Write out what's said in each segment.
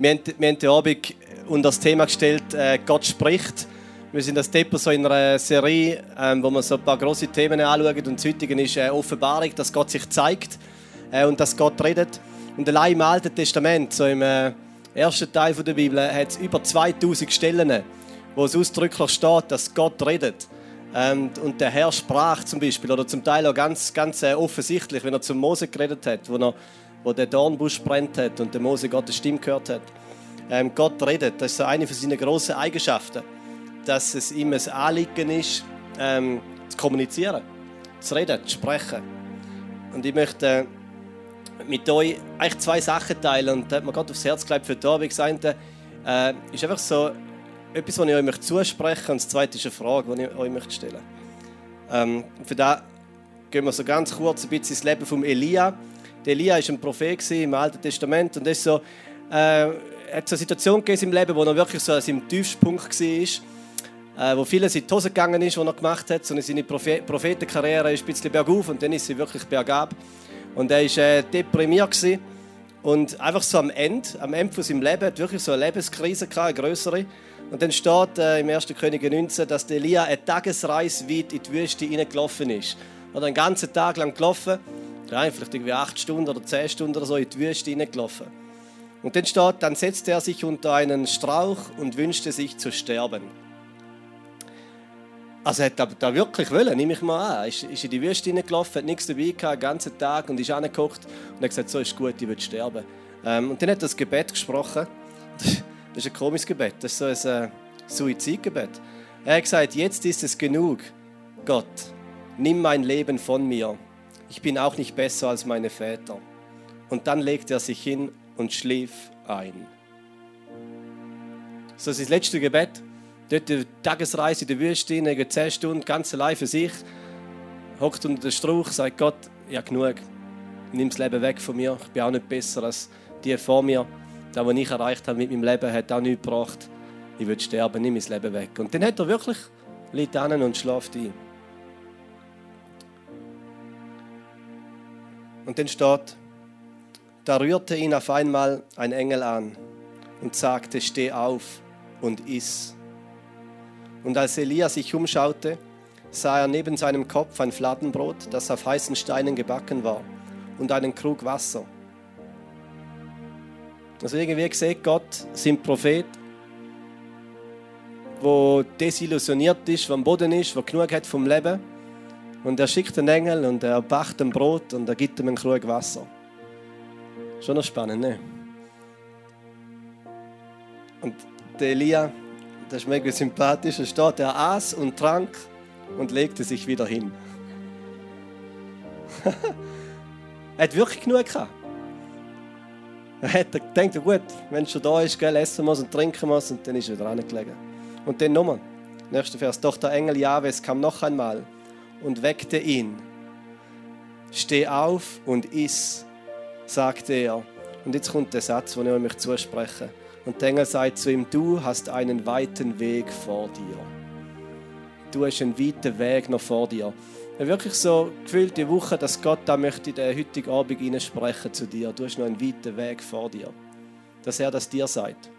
Wir haben, wir den Abend unter das Thema gestellt, äh, Gott spricht. Wir sind das Depot so in einer Serie, ähm, wo wir so ein paar große Themen anschauen. Und das heutige ist äh, Offenbarung, dass Gott sich zeigt äh, und dass Gott redet. Und allein im Alten Testament, so im äh, ersten Teil der Bibel, hat es über 2000 Stellen, wo es ausdrücklich steht, dass Gott redet. Ähm, und der Herr sprach zum Beispiel, oder zum Teil auch ganz, ganz äh, offensichtlich, wenn er zum Mose geredet hat, wo, er, wo der Dornbusch brennt hat und der Mose Gottes Stimme gehört hat. Ähm, Gott redet, das ist so eine von seinen grossen Eigenschaften, dass es ihm ein Anliegen ist, ähm, zu kommunizieren, zu reden, zu sprechen. Und ich möchte äh, mit euch eigentlich zwei Sachen teilen und da hat mir gerade aufs Herz gelegt für die Abend. Das eine äh, ist einfach so etwas, was ich euch möchte zusprechen. Und das zweite ist eine Frage, die ich euch möchte stellen möchte. Ähm, für das gehen wir so ganz kurz ein bisschen ins Leben von Elia. Elia war ein Prophet im Alten Testament und ist so, äh, hat so eine Situation gegeben im Leben, wo er wirklich so an seinem Tiefspunkt war, äh, wo vieles in die Hose gegangen ist, was er gemacht hat. sondern seine Prophet Prophetenkarriere ist ein bisschen bergauf und dann ist sie wirklich bergab. Und er war äh, deprimiert gewesen. und einfach so am Ende, am Ende von seinem Leben, hat wirklich so eine Lebenskrise gehabt, eine größere. Und dann steht äh, im 1. Könige 19, dass Elia eine Tagesreise weit in die Wüste hineingelaufen ist. Er hat einen ganzen Tag lang gelaufen, ja, vielleicht irgendwie acht Stunden oder zehn Stunden oder so in die Wüste hineingelaufen. Und dann steht, dann setzte er sich unter einen Strauch und wünschte sich zu sterben. Also hat er da wirklich wollen, nehme ich mal an. Ist, ist in die Wüste hineingelaufen, hat nichts dabei gehabt, den ganzen Tag und ist angeguckt und hat gesagt, so ist gut, ich will sterben. Ähm, und dann hat er das Gebet gesprochen. Das ist ein komisches Gebet, das ist so ein äh, Suizidgebet. Er hat gesagt, jetzt ist es genug, Gott, nimm mein Leben von mir. Ich bin auch nicht besser als meine Väter. Und dann legt er sich hin und schlief ein. So ist das letzte Gebet. Dort die Tagesreise in der Wüste, in 10 Stunden, ganz allein für sich. Hockt unter den Strauch, sagt Gott, ja genug, nimm das Leben weg von mir. Ich bin auch nicht besser als die vor mir. Das, was ich erreicht habe mit meinem Leben, hat auch nichts gebracht. Ich will sterben, nimm mein Leben weg. Und dann hat er wirklich, liegt an und schläft ein. Und dann steht, da rührte ihn auf einmal ein Engel an und sagte, steh auf und iss. Und als Elia sich umschaute, sah er neben seinem Kopf ein Fladenbrot, das auf heißen Steinen gebacken war, und einen Krug Wasser. Also irgendwie sieht Gott sein Prophet, wo desillusioniert ist, wo am Boden ist, wo genug hat vom Leben. Und er schickt einen Engel und er backt ein Brot und er gibt ihm einen Krug Wasser. Schon noch spannend, ne? Und der Elia, das ist mega sympathisch, er steht, er aß und trank und legte sich wieder hin. er hat wirklich genug gehabt. Er hat gedacht, gut, wenn es schon da ist, gell, essen es und trinken es und dann ist er wieder angelegen. Und dann nochmal, nächster Vers, doch der Engel Jahwes kam noch einmal und weckte ihn. Steh auf und iss sagte er. Und jetzt kommt der Satz, den ich euch zusprechen Und der Engel sagt zu ihm, du hast einen weiten Weg vor dir. Du hast einen weiten Weg noch vor dir. Ich wirklich so gefühlt die Woche, dass Gott da möchte den heutigen Abend sprechen zu dir. Du hast noch einen weiten Weg vor dir. Dass er das dir sagt.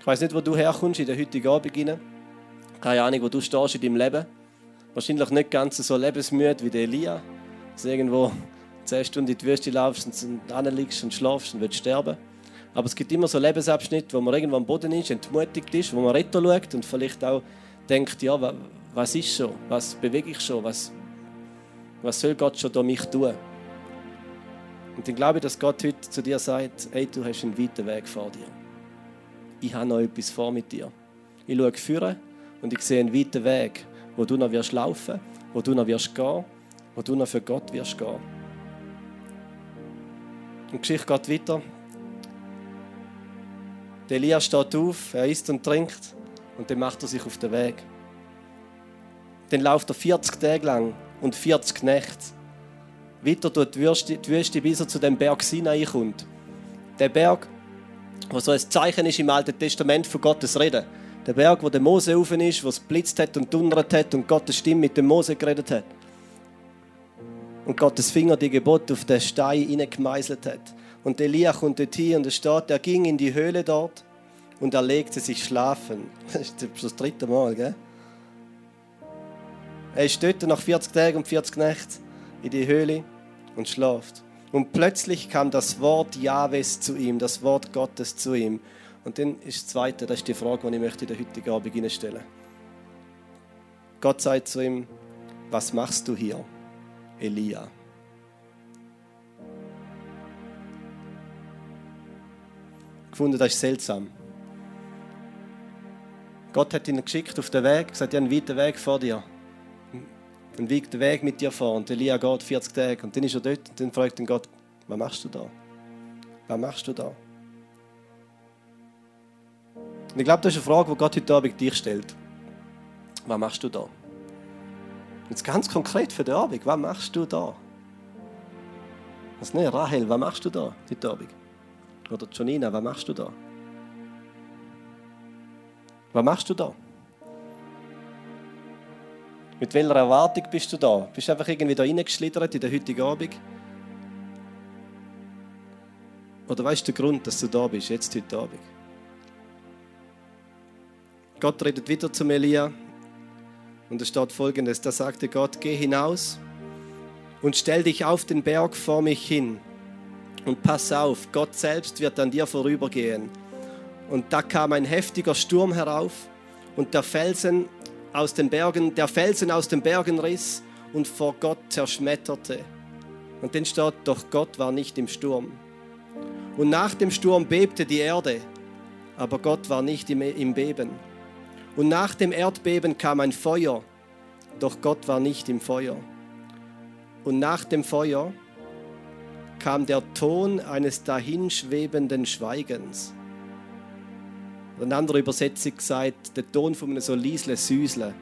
Ich weiß nicht, wo du herkommst in den heutigen Abend. Keine Ahnung, wo du stehst in deinem Leben. Wahrscheinlich nicht ganz so lebensmüde wie der Elia. Also irgendwo zehn Stunden in die Wüste laufst und liegst und schlafst und willst sterben. Aber es gibt immer so Lebensabschnitte, wo man irgendwo am Boden ist, entmutigt ist, wo man retro schaut und vielleicht auch denkt, ja, was ist schon, was bewege ich schon, was, was soll Gott schon durch mich tun? Und dann glaube ich, dass Gott heute zu dir sagt, hey, du hast einen weiten Weg vor dir. Ich habe noch etwas vor mit dir. Ich schaue führen und ich sehe einen weiten Weg, wo du noch wirst laufen, wo du noch wirst gehen, wo du noch für Gott wirst gehen. Und die Geschichte geht weiter. Der Elia steht auf, er isst und trinkt und dann macht er sich auf den Weg. Dann läuft er 40 Tage lang und 40 Nächte weiter durch die Wüste, die Wüste bis er zu dem Berg Sinai kommt. Der Berg, was so ein Zeichen ist im Alten Testament von Gottes Reden. Der Berg, wo der Mose auf ist, wo es blitzt hat und donnert hat und Gottes Stimme mit dem Mose geredet hat und Gottes Finger die Gebote auf den Stein gemeißelt hat. Und Elia kommt dorthin und es steht, er ging in die Höhle dort und er legte sich schlafen. Das ist das dritte Mal, gell? Er ist dort nach 40 Tagen und 40 Nächten in die Höhle und schlaft. Und plötzlich kam das Wort Jahwes zu ihm, das Wort Gottes zu ihm. Und dann ist das Zweite, das ist die Frage, die ich möchte in der heutigen Abend stellen Gott sagt zu ihm, was machst du hier, Elia? gefunden, das ist seltsam. Gott hat ihn geschickt auf den Weg, gesagt, ich habe einen weiten Weg vor dir. Einen weiten Weg mit dir vor. Und Elia geht 40 Tage. Und dann ist er dort und dann fragt ihn Gott, was machst du da? Was machst du da? Und ich glaube, das ist eine Frage, die Gott heute Abend dich stellt. Was machst du da? Jetzt ganz konkret für den Abend, was machst du da? Was nicht, Rahel, was machst du da heute Abend? Oder Jonina, was machst du da? Was machst du da? Mit welcher Erwartung bist du da? Bist du einfach irgendwie da reingeschlittert in den heutigen Abend? Oder weißt du den Grund, dass du da bist, jetzt heute Abend? Gott redet wieder zu Elia und es steht folgendes: Da sagte Gott: Geh hinaus und stell dich auf den Berg vor mich hin. Und pass auf, Gott selbst wird an dir vorübergehen. Und da kam ein heftiger Sturm herauf und der Felsen aus den Bergen, der Felsen aus den Bergen riss und vor Gott zerschmetterte. Und dann steht, doch Gott war nicht im Sturm. Und nach dem Sturm bebte die Erde, aber Gott war nicht im, im Beben. Und nach dem Erdbeben kam ein Feuer, doch Gott war nicht im Feuer. Und nach dem Feuer kam der Ton eines dahinschwebenden Schweigens. Eine andere Übersetzung sagt, der Ton von einem so Liesle Süßle.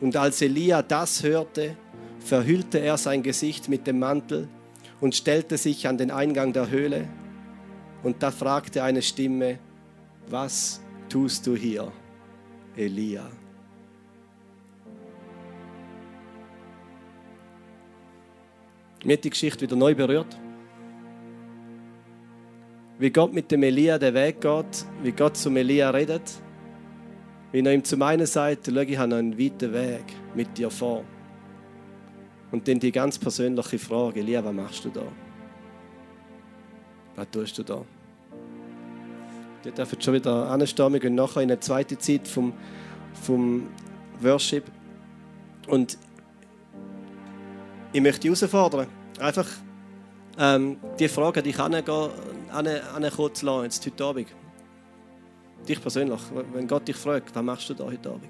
Und als Elia das hörte, verhüllte er sein Gesicht mit dem Mantel und stellte sich an den Eingang der Höhle. Und da fragte eine Stimme, was tust du hier, Elia? Mir hat die Geschichte wieder neu berührt. Wie Gott mit dem Elia den Weg geht, wie Gott zum Elia redet. Wie er ihm zum einen sagt, schau, ich habe einen weiten Weg mit dir vor. Und dann die ganz persönliche Frage, Elia, was machst du da? Was tust du da? Ihr dürft schon wieder anstehen. Wir gehen nachher in eine zweite Zeit vom, vom Worship. Und ich möchte dich herausfordern, einfach ähm, die Frage an dich ankommen zu lassen, jetzt heute Abend. Dich persönlich, wenn Gott dich fragt, was machst du da heute Abend?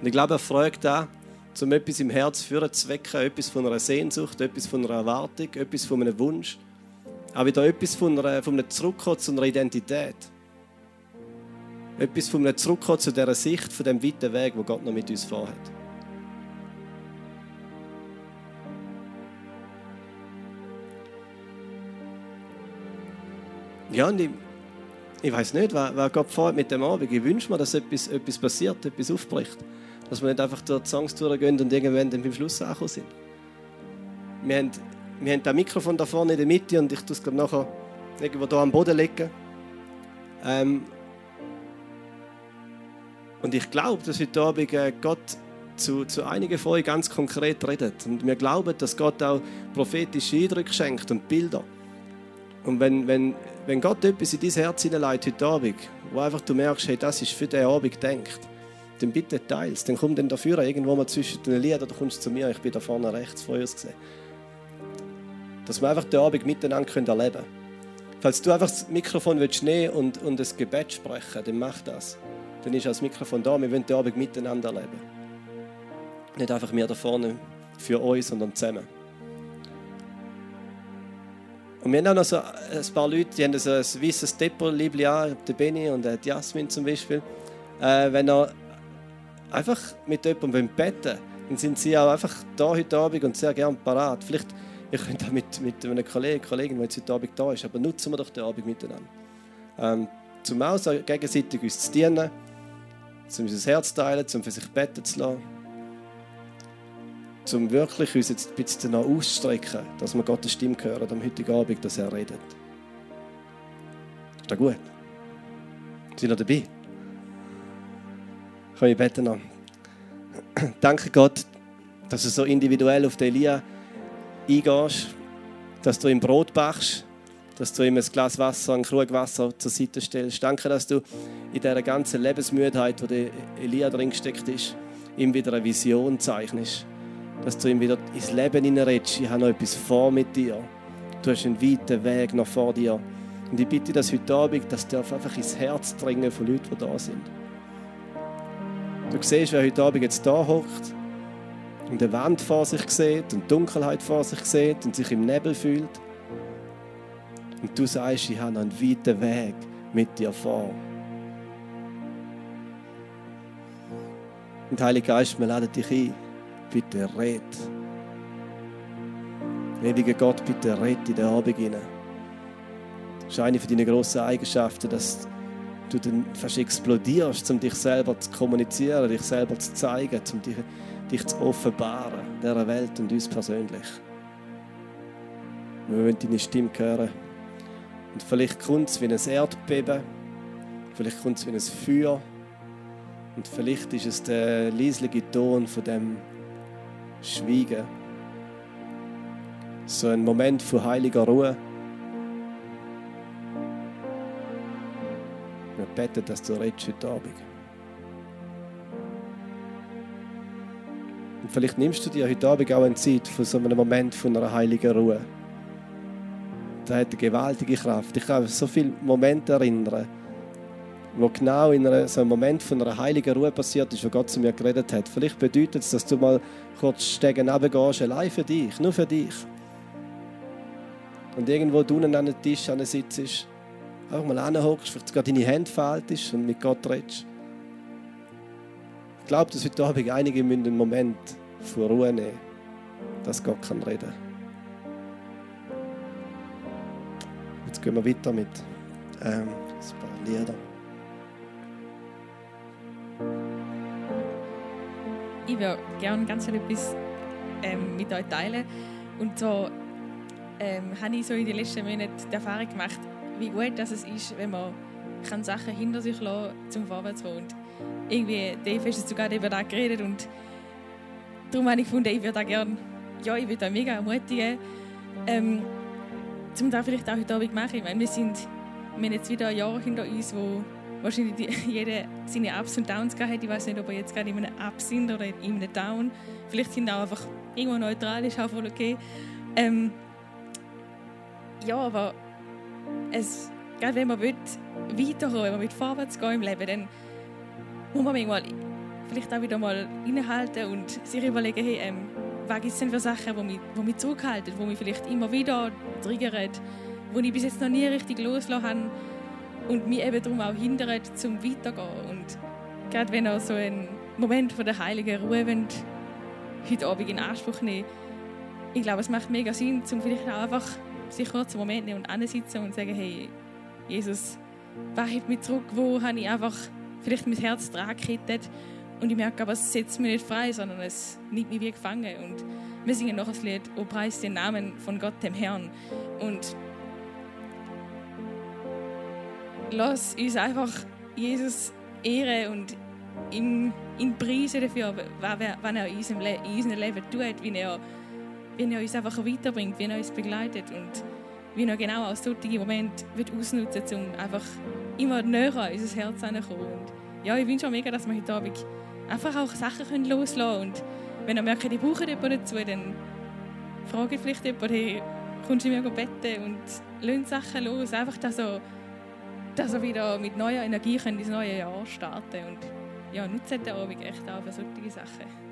Und ich glaube, er fragt auch, um etwas im Herz führen zu wecken, etwas von einer Sehnsucht, etwas von einer Erwartung, etwas von einem Wunsch. Aber wieder etwas von, einer, von einem Zurückkommen zu einer Identität. Etwas von einem Zurückkommen zu dieser Sicht, von dem weiten Weg, wo Gott noch mit uns vorhat. Ja, und ich, ich weiß nicht, was, was Gott vorhat mit dem Abend. Ich wünsche mir, dass etwas, etwas passiert, etwas aufbricht. Dass wir nicht einfach durch die Songs durchgehen und irgendwann dann beim Schluss angekommen sind. Wir haben, wir haben das Mikrofon da vorne in der Mitte und ich tue es nachher irgendwo hier am Boden legen. Ähm, und ich glaube, dass heute Abend äh, Gott zu, zu einigen von euch ganz konkret redet. Und wir glauben, dass Gott auch prophetische Eindrücke schenkt und Bilder. Und wenn, wenn, wenn Gott etwas in dein Herz hineinlegt heute Abend, wo einfach du merkst, hey, das ist für den Abend gedacht, dann bitte teils. Dann komm dann dafür irgendwo mal zwischen den Liedern, oder kommst zu mir, ich bin da vorne rechts vor uns gesehen. Dass wir einfach den Abend miteinander erleben können. Falls du einfach das Mikrofon willst nehmen und, und ein Gebet sprechen, dann mach das. Dann ist das Mikrofon da, wir wollen den Abend miteinander erleben. Nicht einfach wir da vorne für uns, sondern zusammen. Und wir haben auch noch so ein paar Leute, die haben so ein weißes Depot-Liebling an, der Benny und die Jasmin zum Beispiel. Äh, wenn er einfach mit jemandem beten dann sind sie auch einfach da heute Abend und sehr gerne parat. Vielleicht ihr könnt auch mit, mit einem Kollegen, Kollegin, der jetzt heute Abend da ist, aber nutzen wir doch den Abend miteinander. Ähm, zum auch gegenseitig uns zu dienen, zum unser Herz zu teilen, zum für sich beten zu lassen. um wirklich uns jetzt ein bisschen auszustrecken, dass wir Gottes Stimme hören am heutigen Abend, dass er redet. Ist das gut? Sind noch dabei? Kann ich beten noch? Danke Gott, dass du so individuell auf den Elia eingehst, dass du ihm Brot bachst, dass du ihm ein Glas Wasser, ein Krug Wasser zur Seite stellst. Danke, dass du in dieser ganzen Lebensmüdheit, der Elia drin gesteckt ist, ihm wieder eine Vision zeichnest. Dass du ihm wieder ins Leben hineinredest. Ich habe noch etwas vor mit dir. Du hast einen weiten Weg noch vor dir. Und ich bitte, dass heute Abend, das darf einfach ins Herz dringen von Leuten, die da sind. Du siehst, wer heute Abend jetzt da hockt und eine Wand vor sich sieht und Dunkelheit vor sich sieht und sich im Nebel fühlt. Und du sagst, ich habe einen weiten Weg mit dir vor. Und Heiliger Geist, wir laden dich ein. Bitte red. Ewiger Gott, bitte red in den Abend hinein. Das ist eine von deinen grossen Eigenschaften, dass du dann fast explodierst, um dich selber zu kommunizieren, dich selber zu zeigen, um dich, dich zu offenbaren, dieser Welt und uns persönlich. Wir wollen deine Stimme hören. Und vielleicht kommt es wie ein Erdbeben, vielleicht kommt es wie ein Feuer und vielleicht ist es der leisliche Ton von dem Schweigen. So ein Moment von heiliger Ruhe. Wir beten, dass du heute Abend. Vielleicht nimmst du dir heute Abend auch eine Zeit von so einem Moment von einer heiligen Ruhe. Das hat eine gewaltige Kraft. Ich kann mich so viele Momente erinnern, wo genau in einer, so einem Moment von einer heiligen Ruhe passiert ist, wo Gott zu mir geredet hat. Vielleicht bedeutet es, dass du mal kurz Stegen runtergehst, allein für dich, nur für dich. Und irgendwo unten an den Tisch sitzt, einfach mal hinhockst, vielleicht gerade deine Hände faltest und mit Gott redest. Ich glaube, dass heute Abend einige einen Moment von Ruhe nehmen, dass Gott kann reden kann. Jetzt gehen wir weiter mit ähm, ein paar Lieder. Ich würde gerne ganz etwas ähm, mit euch teilen. Und so ähm, habe ich so in den letzten Monaten die Erfahrung gemacht, wie gut das es ist, wenn man kann Sachen hinter sich lassen zum Vorwärts kommen. Und irgendwie, Dave hast sogar über das geredet und darum habe ich gefunden, ich würde da gerne, ja, ich würde euch mega ermutigen, ähm, um das vielleicht auch heute Abend machen. Ich meine, wir sind, wir haben jetzt wieder ein Jahr hinter uns, wo wahrscheinlich die, jeder seine Ups und Downs gehabt hat. Ich weiß nicht, ob wir jetzt gerade in einem Up sind oder in einem Down. Vielleicht sind auch einfach irgendwo neutral, ist auch voll okay. Ähm, ja, aber es, gerade wenn man will, weiterkommen wenn man will vorwärts gehen im Leben, dann muss man manchmal vielleicht auch wieder mal innehalten und sich überlegen, hey, ähm, was gibt es denn für Sachen, die mich, die mich zurückhalten, die mich vielleicht immer wieder triggern, wo ich bis jetzt noch nie richtig losgelassen habe und mich eben darum auch hindern, zum Weitergehen. Und gerade wenn ihr so einen Moment von der heiligen Ruhe wollt, heute Abend in Anspruch nehmen ich glaube, es macht mega Sinn, um vielleicht auch einfach sich kurz einen Moment nehmen und ansitzen und sagen, hey, Jesus, was hebt mich zurück, wo habe ich einfach vielleicht mein Herz dran gekettet und ich merke aber, es setzt mich nicht frei, sondern es nimmt mich wie gefangen und wir singen noch das Lied, O preis den Namen von Gott, dem Herrn und lass uns einfach Jesus ehren und ihn, ihn preisen dafür, was er in unserem, Le in unserem Leben tut, wie er, wie er uns einfach weiterbringt, wie er uns begleitet und wie er genau aus solchen Moment wird ausnutzen um einfach immer näher an unser Herz heranzukommen. Und ja, ich wünsche auch mega, dass wir heute Abend einfach auch Sachen loslassen können. Und wenn ihr merkt, ihr braucht jemanden dazu, dann frage vielleicht jemanden, hey, kommst du mir beten und lass Sachen los. Einfach, dass ihr, dass ihr wieder mit neuer Energie ins neue Jahr starten könnt. Und ja, nutzt den Abend echt auch für solche Sachen.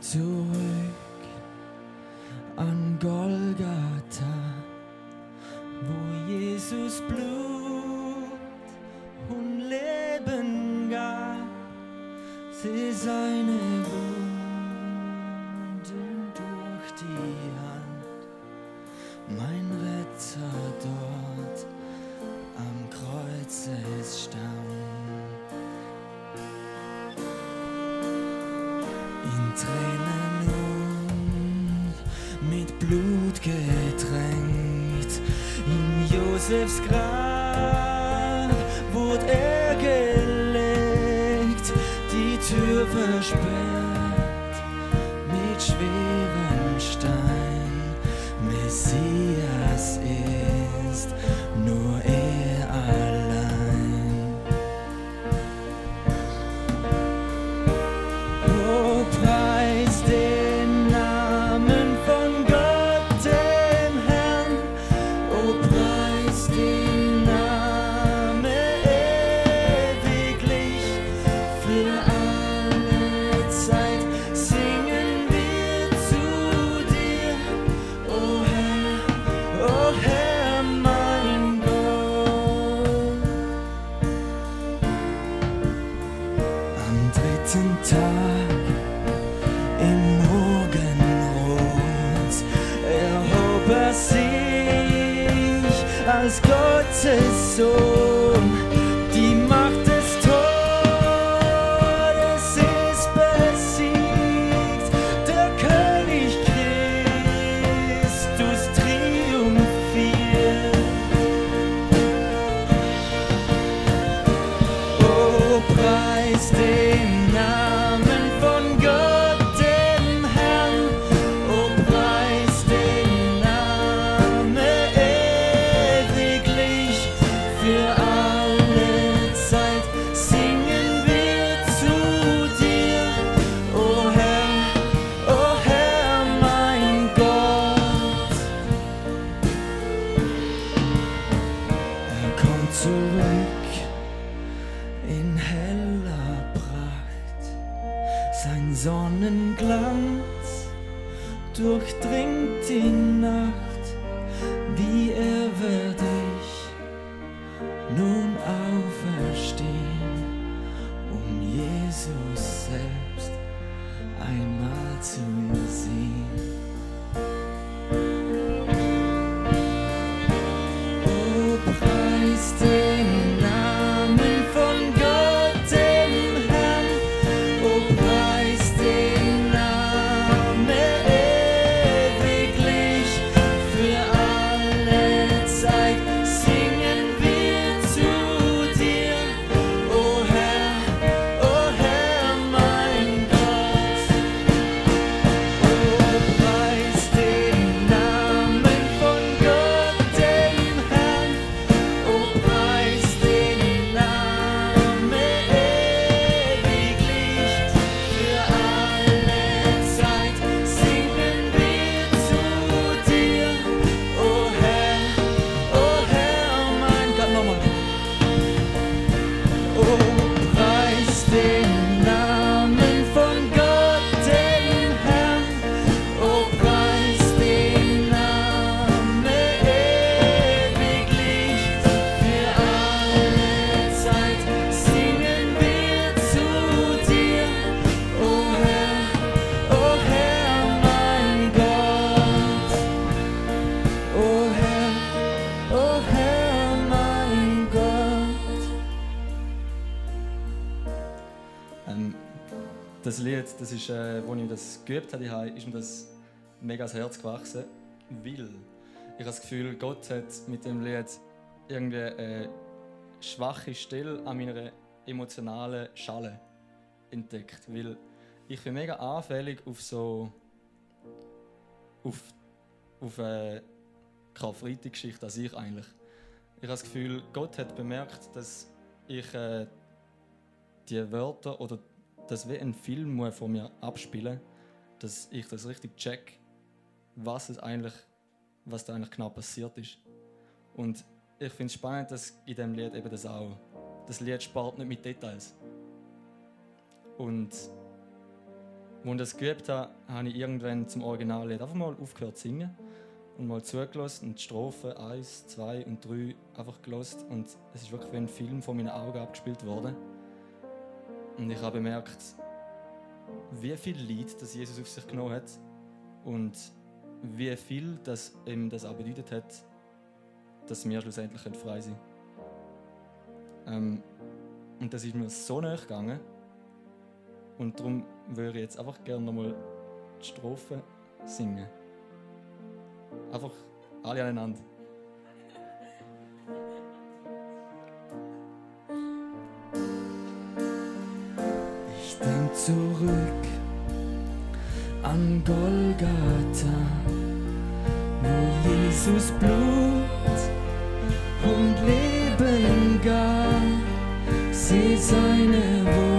Zurück an Golgatha, wo Jesus Blut und Leben gab, sie seine Wunden Josefs Grab wurde er gelegt, die Tür versperrt zurück in heller Pracht. Sein Sonnenglanz durchdringt die Nacht. Wie ist, äh, wo ich das geübt habe, ist mir das mega ans Herz gewachsen, weil ich habe das Gefühl, Gott hat mit dem Lied irgendwie eine schwache Stelle an meiner emotionalen Schale entdeckt, weil ich bin mega anfällig auf so auf auf eine Karfreitag-Geschichte als ich eigentlich. Ich habe das Gefühl, Gott hat bemerkt, dass ich äh, die Wörter oder das wie ein Film muss von mir abspielen, dass ich das richtig check, was es eigentlich, was da eigentlich genau passiert ist. Und ich finde es spannend, dass in dem Lied eben das auch, das Lied spart nicht mit Details. Und Als ich das geübt habe, habe ich irgendwann zum Originallied einfach mal aufgehört zu singen und mal zugelassen und die Strophen 1, 2 und 3 einfach gelost und es ist wirklich wie ein Film vor meinen Augen abgespielt worden. Und ich habe bemerkt, wie viel Leid das Jesus auf sich genommen hat und wie viel das ihm das auch bedeutet hat, dass wir schlussendlich frei sein können. Ähm, und das ist mir so nahe gegangen. Und darum würde ich jetzt einfach gerne nochmal die Strophe singen. Einfach alle aneinander. Zurück an Golgatha, wo Jesus Blut und Leben gab. Seh seine Wunden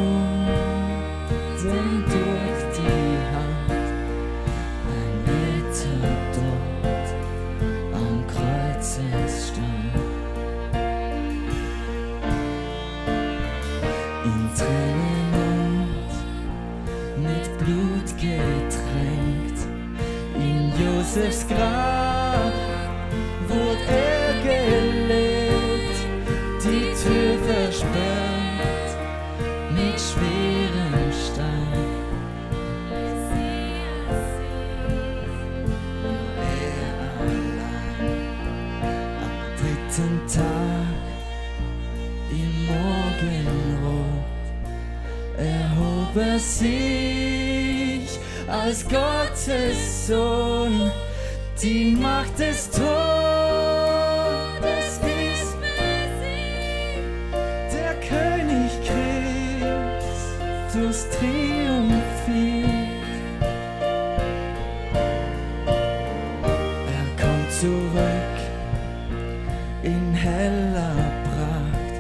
Josefs Grab wurde er gelegt, die Tür versperrt mit schwerem Stein. Er allein am dritten Tag im Morgenrot erhob er sich als Gottes Sohn. Die Macht des Todes ist besiegt. Der König Christus triumphiert. Er kommt zurück in heller Pracht.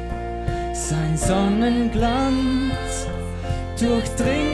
Sein Sonnenglanz durchdringt